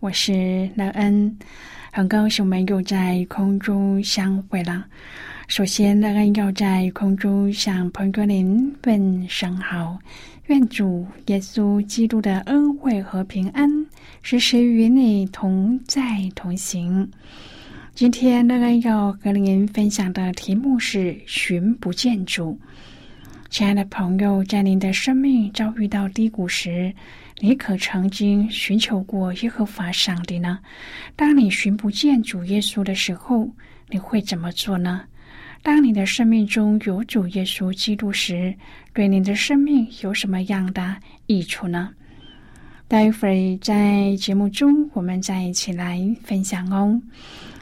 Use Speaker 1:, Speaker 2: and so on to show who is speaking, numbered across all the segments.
Speaker 1: 我是乐恩。很高兴我们又在空中相会了。首先，乐恩要在空中向彭格林问声好，愿主耶稣基督的恩惠和平安时时与你同在同行。今天，乐恩要和您分享的题目是“寻不见主”。亲爱的朋友，在您的生命遭遇到低谷时，你可曾经寻求过耶和华上帝呢？当你寻不见主耶稣的时候，你会怎么做呢？当你的生命中有主耶稣基督时，对你的生命有什么样的益处呢？待会儿在节目中，我们再一起来分享哦。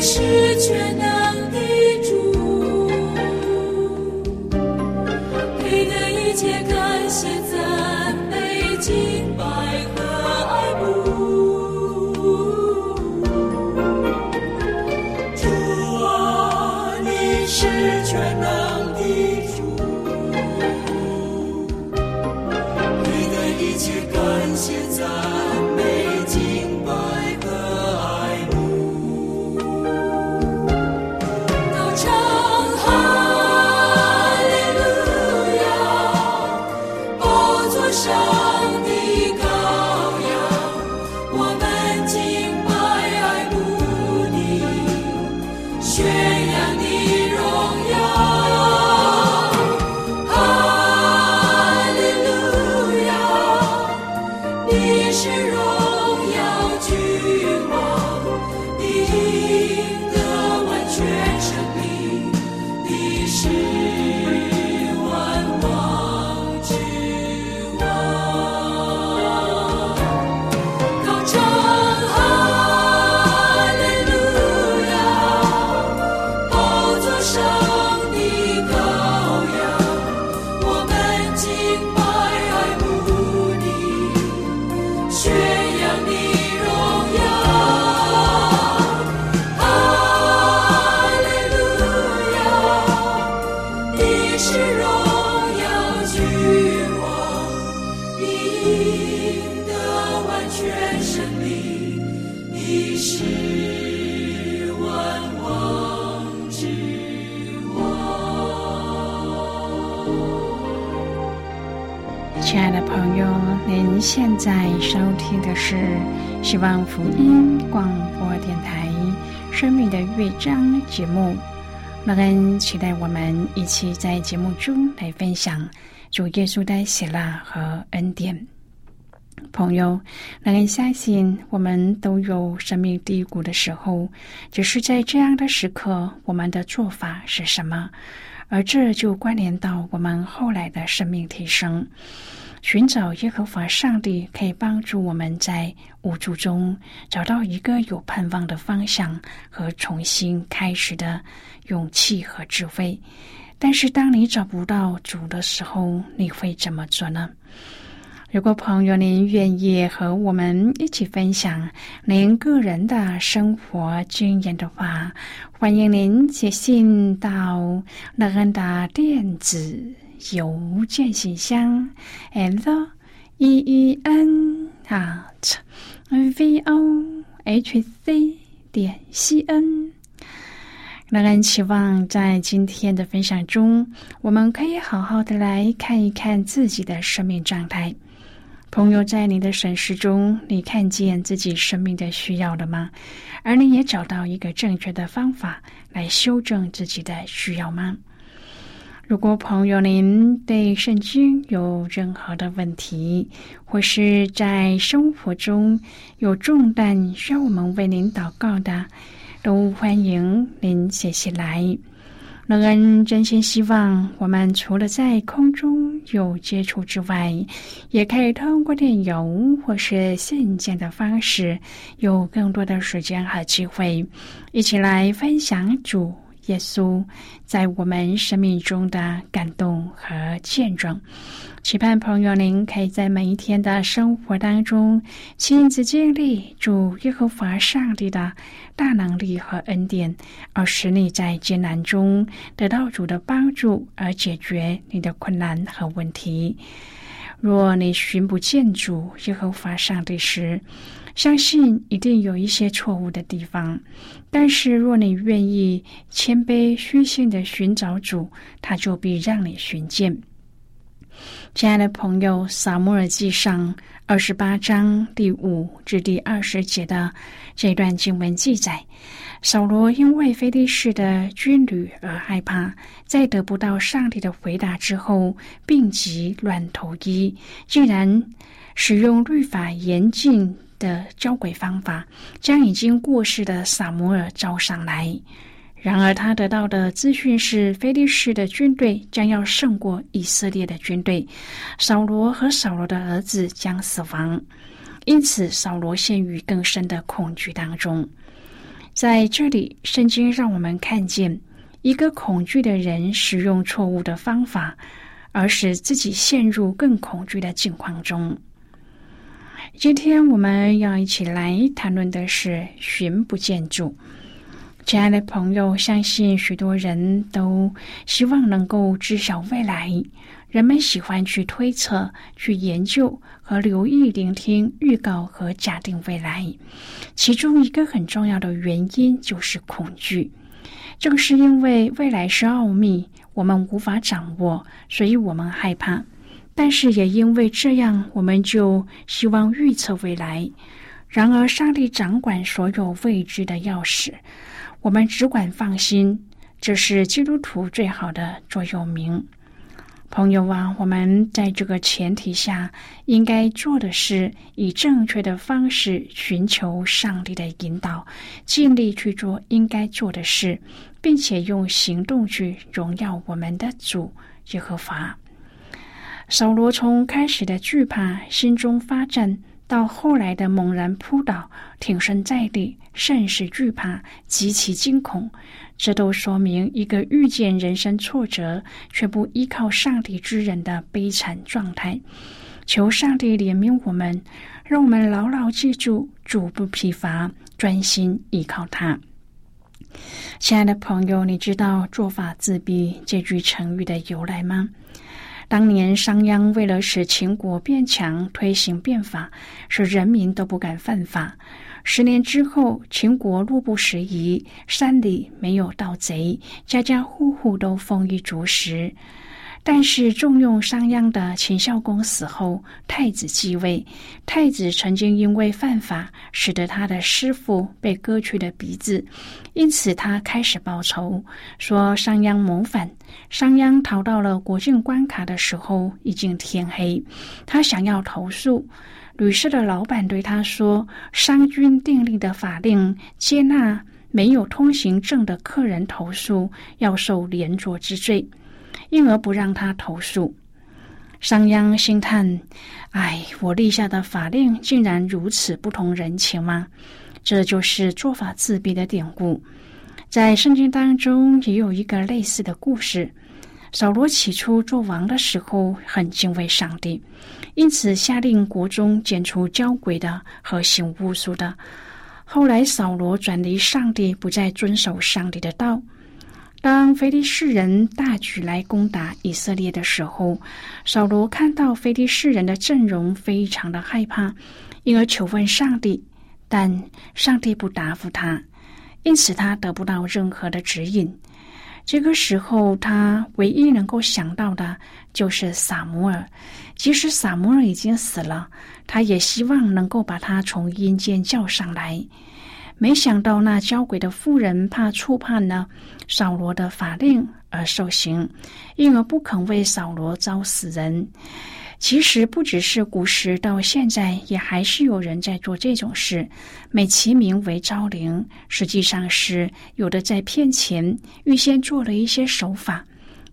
Speaker 2: 是万
Speaker 1: 亲爱的朋友，您现在收听的是希望福音广播电台《生命的乐章》节目。乐恩期待我们一起在节目中来分享主耶稣的喜乐和恩典。朋友，乐恩相信我们都有生命低谷的时候，只是在这样的时刻，我们的做法是什么？而这就关联到我们后来的生命提升。寻找耶和华上帝，可以帮助我们在无助中找到一个有盼望的方向和重新开始的勇气和智慧。但是，当你找不到主的时候，你会怎么做呢？如果朋友您愿意和我们一起分享您个人的生活经验的话，欢迎您写信到乐恩的电子邮件信箱：l e e n at v o h c 点 c n。乐恩期望在今天的分享中，我们可以好好的来看一看自己的生命状态。朋友，在你的审视中，你看见自己生命的需要了吗？而你也找到一个正确的方法来修正自己的需要吗？如果朋友您对圣经有任何的问题，或是在生活中有重担需要我们为您祷告的，都欢迎您写信来。乐恩真心希望，我们除了在空中有接触之外，也可以通过电邮或是信件的方式，有更多的时间和机会，一起来分享主。耶稣在我们生命中的感动和见证，期盼朋友您可以在每一天的生活当中亲自经历主耶和华上帝的大能力和恩典，而使你在艰难中得到主的帮助，而解决你的困难和问题。若你寻不见主耶和华上帝时，相信一定有一些错误的地方，但是若你愿意谦卑虚心的寻找主，他就必让你寻见。亲爱的朋友，《撒母耳记上》二十八章第五至第二十节的这段经文记载，扫罗因为非利士的军旅而害怕，在得不到上帝的回答之后，病急乱投医，竟然使用律法严禁。的交鬼方法，将已经过世的萨摩尔招上来。然而，他得到的资讯是，菲利士的军队将要胜过以色列的军队，扫罗和扫罗的儿子将死亡。因此，扫罗陷于更深的恐惧当中。在这里，圣经让我们看见一个恐惧的人使用错误的方法，而使自己陷入更恐惧的境况中。今天我们要一起来谈论的是寻不见主。亲爱的朋友，相信许多人都希望能够知晓未来。人们喜欢去推测、去研究和留意、聆听预告和假定未来。其中一个很重要的原因就是恐惧。正是因为未来是奥秘，我们无法掌握，所以我们害怕。但是也因为这样，我们就希望预测未来。然而，上帝掌管所有未知的钥匙，我们只管放心。这是基督徒最好的座右铭。朋友啊，我们在这个前提下，应该做的是以正确的方式寻求上帝的引导，尽力去做应该做的事，并且用行动去荣耀我们的主耶和华。扫罗从开始的惧怕、心中发战，到后来的猛然扑倒、挺身在地，甚是惧怕、极其惊恐，这都说明一个遇见人生挫折却不依靠上帝之人的悲惨状态。求上帝怜悯我们，让我们牢牢记住主不疲乏，专心依靠他。亲爱的朋友，你知道“做法自毙”这句成语的由来吗？当年商鞅为了使秦国变强，推行变法，使人民都不敢犯法。十年之后，秦国路不拾遗，山里没有盗贼，家家户户都丰衣足食。但是重用商鞅的秦孝公死后，太子继位。太子曾经因为犯法，使得他的师傅被割去了鼻子，因此他开始报仇，说商鞅谋反。商鞅逃到了国境关卡的时候，已经天黑，他想要投诉。旅社的老板对他说：“商君订立的法令，接纳没有通行证的客人投诉，要受连坐之罪，因而不让他投诉。”商鞅心叹：“哎，我立下的法令竟然如此不通人情吗？”这就是做法自毙的典故。在圣经当中也有一个类似的故事。扫罗起初做王的时候很敬畏上帝，因此下令国中剪除交鬼的和行巫术的。后来扫罗转离上帝，不再遵守上帝的道。当非利士人大举来攻打以色列的时候，扫罗看到非利士人的阵容，非常的害怕，因而求问上帝，但上帝不答复他，因此他得不到任何的指引。这个时候，他唯一能够想到的就是撒摩尔。即使撒摩尔已经死了，他也希望能够把他从阴间叫上来。没想到那交鬼的妇人怕触犯了扫罗的法令而受刑，因而不肯为扫罗招死人。其实不只是古时，到现在也还是有人在做这种事，美其名为招灵，实际上是有的在骗钱，预先做了一些手法；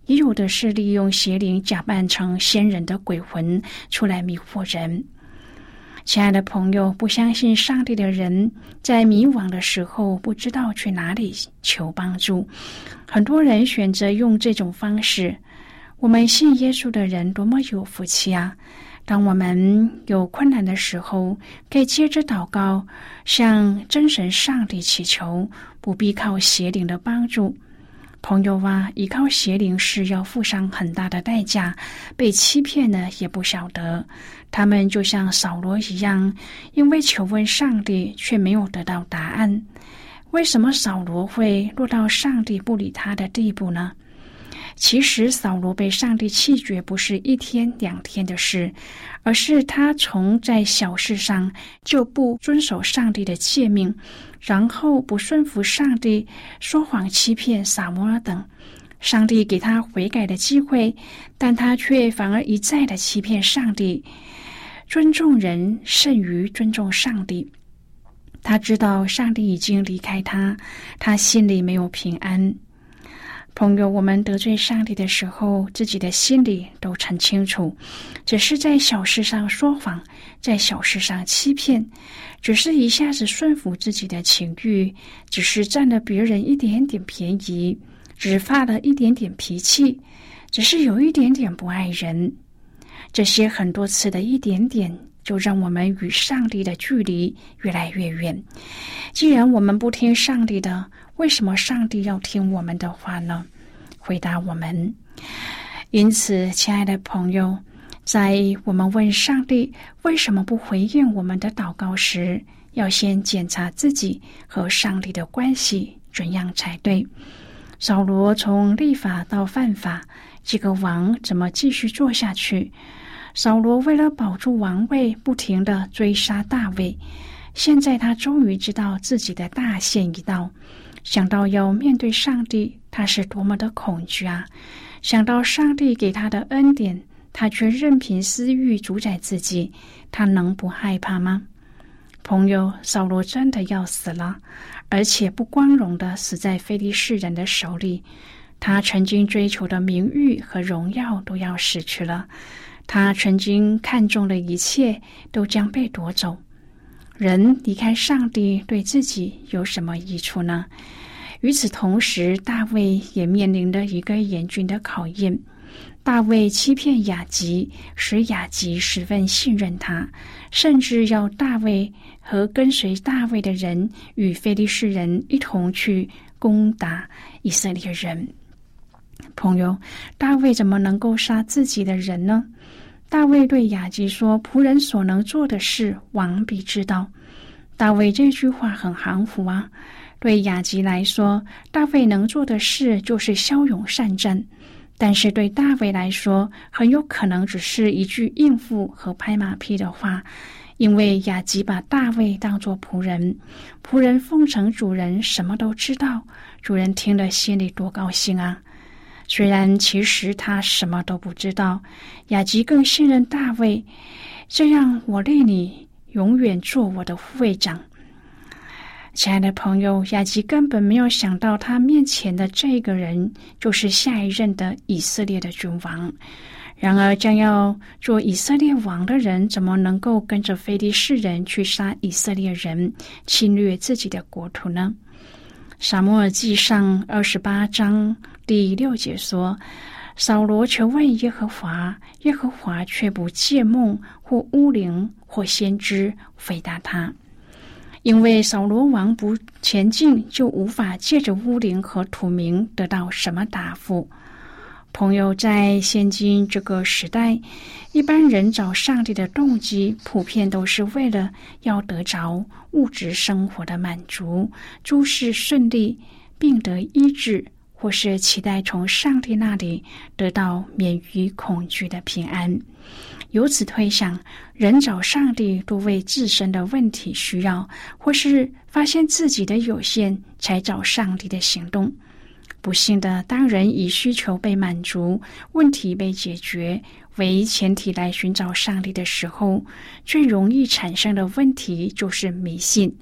Speaker 1: 也有的是利用邪灵假扮成仙人的鬼魂出来迷惑人。亲爱的朋友，不相信上帝的人，在迷惘的时候不知道去哪里求帮助，很多人选择用这种方式。我们信耶稣的人多么有福气啊！当我们有困难的时候，可以接着祷告，向真神上帝祈求，不必靠邪灵的帮助。朋友啊，依靠邪灵是要付上很大的代价，被欺骗呢也不晓得。他们就像扫罗一样，因为求问上帝却没有得到答案。为什么扫罗会落到上帝不理他的地步呢？其实扫罗被上帝弃绝不是一天两天的事，而是他从在小事上就不遵守上帝的诫命，然后不顺服上帝，说谎欺骗撒摩尔等。上帝给他悔改的机会，但他却反而一再的欺骗上帝。尊重人胜于尊重上帝。他知道上帝已经离开他，他心里没有平安。朋友，我们得罪上帝的时候，自己的心里都很清楚，只是在小事上说谎，在小事上欺骗，只是一下子顺服自己的情欲，只是占了别人一点点便宜，只发了一点点脾气，只是有一点点不爱人，这些很多次的一点点，就让我们与上帝的距离越来越远。既然我们不听上帝的，为什么上帝要听我们的话呢？回答我们。因此，亲爱的朋友，在我们问上帝为什么不回应我们的祷告时，要先检查自己和上帝的关系怎样才对。扫罗从立法到犯法，这个王怎么继续做下去？扫罗为了保住王位，不停的追杀大卫。现在他终于知道自己的大限已到。想到要面对上帝，他是多么的恐惧啊！想到上帝给他的恩典，他却任凭私欲主宰自己，他能不害怕吗？朋友，扫罗真的要死了，而且不光荣的死在非利士人的手里。他曾经追求的名誉和荣耀都要失去了，他曾经看中的一切都将被夺走。人离开上帝，对自己有什么益处呢？与此同时，大卫也面临着一个严峻的考验。大卫欺骗雅吉，使雅吉十分信任他，甚至要大卫和跟随大卫的人与非利士人一同去攻打以色列人。朋友，大卫怎么能够杀自己的人呢？大卫对雅吉说：“仆人所能做的事，王必知道。”大卫这句话很含糊啊。对雅吉来说，大卫能做的事就是骁勇善战。但是对大卫来说，很有可能只是一句应付和拍马屁的话，因为雅吉把大卫当作仆人，仆人奉承主人，什么都知道，主人听了心里多高兴啊！虽然其实他什么都不知道，雅吉更信任大卫，这样我立你永远做我的护卫长。亲爱的朋友，雅吉根本没有想到，他面前的这个人就是下一任的以色列的君王。然而，将要做以色列王的人，怎么能够跟着非利士人去杀以色列人，侵略自己的国土呢？撒母耳记上二十八章第六节说：“扫罗求问耶和华，耶和华却不借梦或巫灵或先知回答他。”因为扫罗王不前进，就无法借着巫灵和土名得到什么答复。朋友，在现今这个时代，一般人找上帝的动机，普遍都是为了要得着物质生活的满足、诸事顺利、病得医治，或是期待从上帝那里得到免于恐惧的平安。由此推想，人找上帝都为自身的问题需要，或是发现自己的有限，才找上帝的行动。不幸的，当人以需求被满足、问题被解决为前提来寻找上帝的时候，最容易产生的问题就是迷信。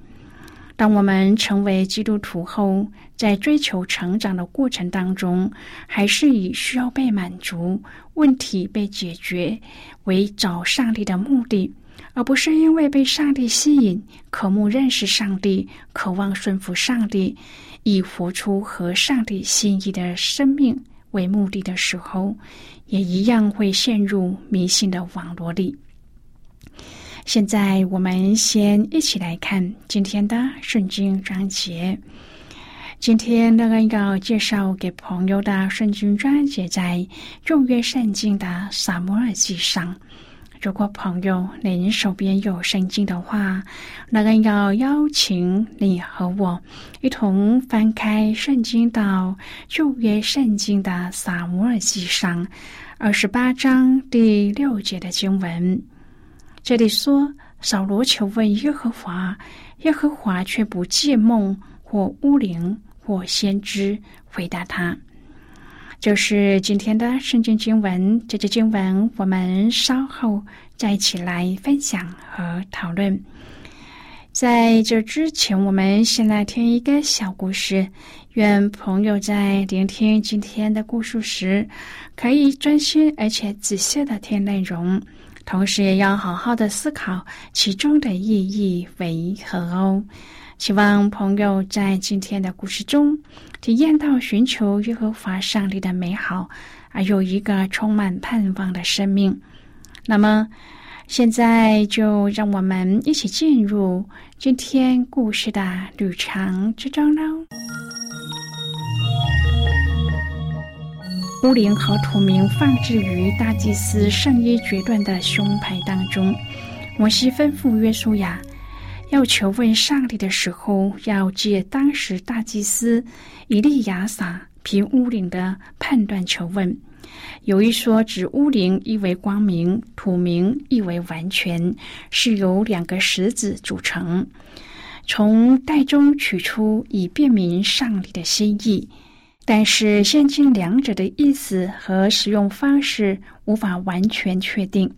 Speaker 1: 当我们成为基督徒后，在追求成长的过程当中，还是以需要被满足、问题被解决为找上帝的目的，而不是因为被上帝吸引、渴慕认识上帝、渴望顺服上帝，以活出合上帝心意的生命为目的的时候，也一样会陷入迷信的网络里。现在，我们先一起来看今天的圣经章节。今天那个要介绍给朋友的圣经章节，在旧约圣经的撒母耳记上。如果朋友您手边有圣经的话，那个要邀请你和我一同翻开圣经到旧约圣经的撒母耳记上二十八章第六节的经文。这里说，扫罗求问耶和华，耶和华却不借梦或巫灵或先知回答他。就是今天的圣经经文，这节经文我们稍后再一起来分享和讨论。在这之前，我们先来听一个小故事。愿朋友在聆听今天的故事时，可以专心而且仔细的听内容。同时也要好好的思考其中的意义为何哦。希望朋友在今天的故事中体验到寻求耶和华上帝的美好，而有一个充满盼望的生命。那么，现在就让我们一起进入今天故事的旅程之中喽。乌灵和土明放置于大祭司圣衣决断的胸牌当中。摩西吩咐约书亚，要求问上帝的时候，要借当时大祭司以利亚撒凭乌灵的判断求问。有一说，指乌灵意为光明，土明意为完全，是由两个石子组成，从袋中取出，以便明上帝的心意。但是现今两者的意思和使用方式无法完全确定。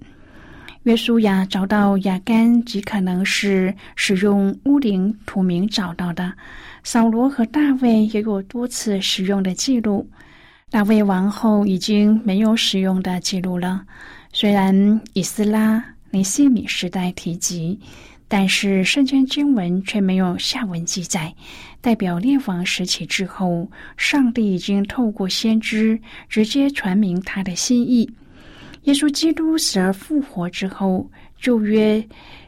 Speaker 1: 约书亚找到亚干，极可能是使用乌灵土名找到的。扫罗和大卫也有多次使用的记录。大卫王后已经没有使用的记录了。虽然以斯拉、尼西米时代提及。但是圣经经文却没有下文记载，代表列王时期之后，上帝已经透过先知直接传明他的心意。耶稣基督死而复活之后，旧约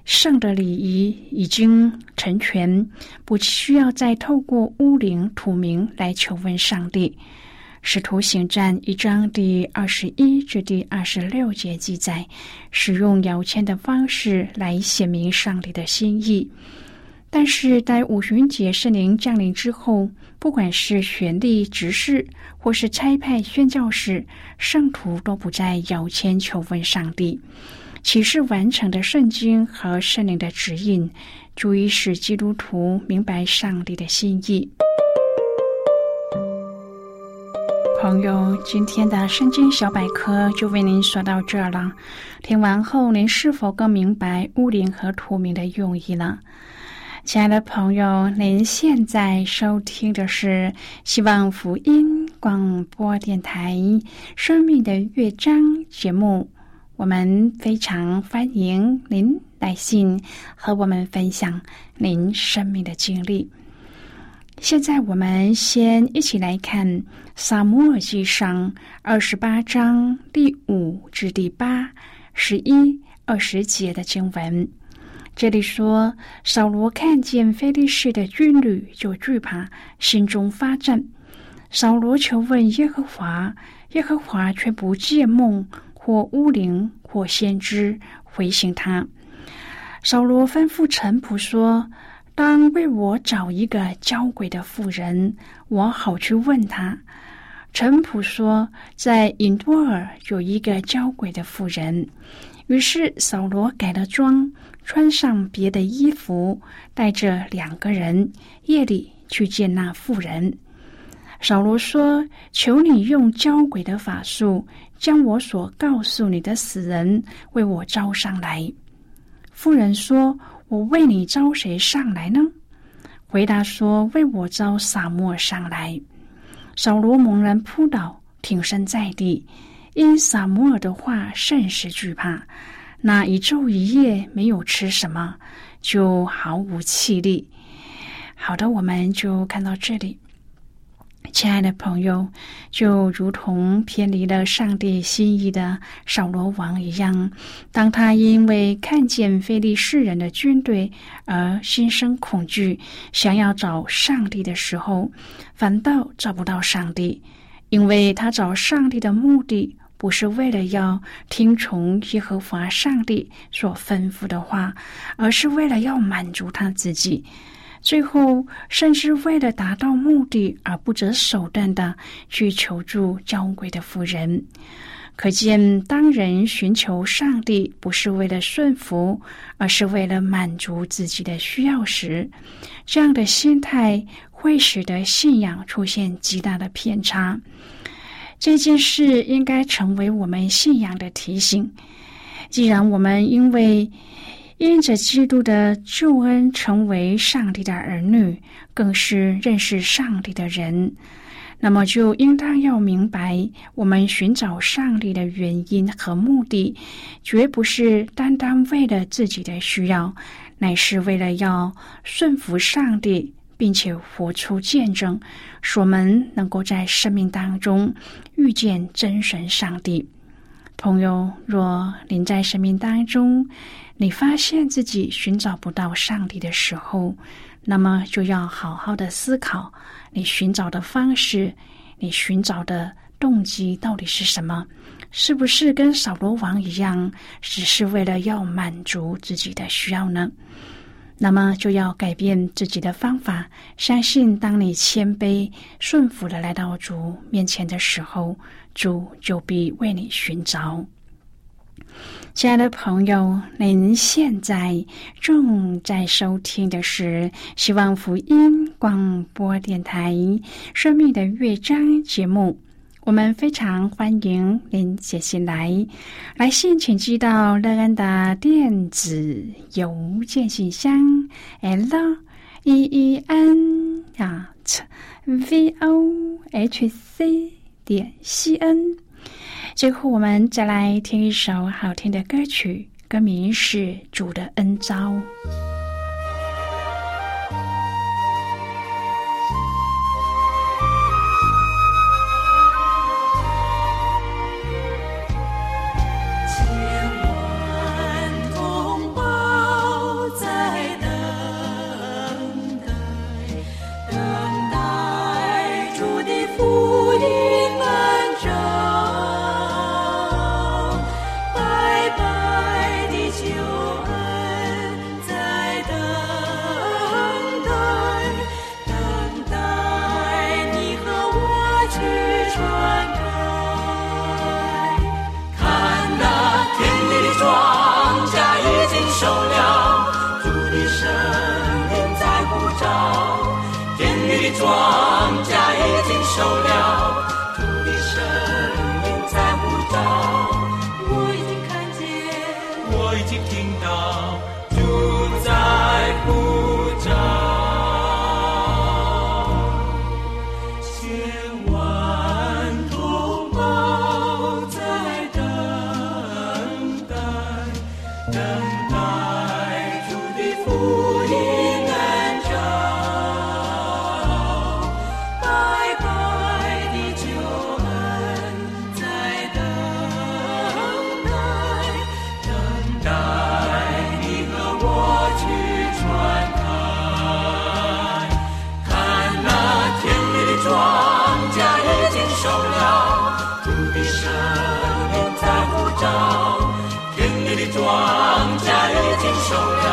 Speaker 1: 圣的礼仪已经成全，不需要再透过巫灵土名来求问上帝。使徒行传一章第二十一至第二十六节记载，使用摇签的方式来显明上帝的心意。但是在五旬节圣灵降临之后，不管是权力执事，或是差派宣教士，圣徒都不再要签求问上帝。启示完成的圣经和圣灵的指引，足以使基督徒明白上帝的心意。朋友，今天的圣经小百科就为您说到这儿了。听完后，您是否更明白乌灵和图名的用意了？亲爱的朋友，您现在收听的是希望福音广播电台《生命的乐章》节目。我们非常欢迎您来信和我们分享您生命的经历。现在，我们先一起来看《撒母耳记上》二十八章第五至第八、十一、二十节的经文。这里说，扫罗看见菲利士的军旅，就惧怕，心中发战。扫罗求问耶和华，耶和华却不借梦或巫灵或先知回信他。扫罗吩咐臣仆说。当为我找一个交鬼的妇人，我好去问他。陈普说，在隐多尔有一个交鬼的妇人。于是扫罗改了装，穿上别的衣服，带着两个人，夜里去见那妇人。扫罗说：“求你用交鬼的法术，将我所告诉你的死人为我招上来。”妇人说。我为你招谁上来呢？回答说：“为我招撒母耳上来。”扫罗猛然扑倒，挺身在地，因撒母耳的话甚是惧怕。那一昼一夜没有吃什么，就毫无气力。好的，我们就看到这里。亲爱的朋友，就如同偏离了上帝心意的扫罗王一样，当他因为看见非利士人的军队而心生恐惧，想要找上帝的时候，反倒找不到上帝，因为他找上帝的目的不是为了要听从耶和华上帝所吩咐的话，而是为了要满足他自己。最后，甚至为了达到目的而不择手段的去求助娇贵的妇人，可见当人寻求上帝不是为了顺服，而是为了满足自己的需要时，这样的心态会使得信仰出现极大的偏差。这件事应该成为我们信仰的提醒。既然我们因为因着基督的救恩，成为上帝的儿女，更是认识上帝的人，那么就应当要明白，我们寻找上帝的原因和目的，绝不是单单为了自己的需要，乃是为了要顺服上帝，并且活出见证，使我们能够在生命当中遇见真神上帝。朋友，若您在生命当中，你发现自己寻找不到上帝的时候，那么就要好好的思考，你寻找的方式，你寻找的动机到底是什么？是不是跟扫罗王一样，只是为了要满足自己的需要呢？那么就要改变自己的方法，相信当你谦卑顺服的来到主面前的时候，主就必为你寻找。亲爱的朋友，您现在正在收听的是希望福音广播电台《生命的乐章》节目。我们非常欢迎您写信来，来信请寄到乐安的电子邮件信箱：l e e n at v o h c 点 c n。最后，我们再来听一首好听的歌曲，歌名是《主的恩招》。
Speaker 2: shoulder.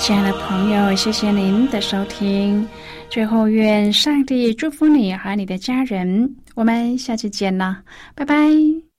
Speaker 1: 亲爱的朋友谢谢您的收听。最后愿上帝祝福你和你的家人。我们下期见啦拜拜。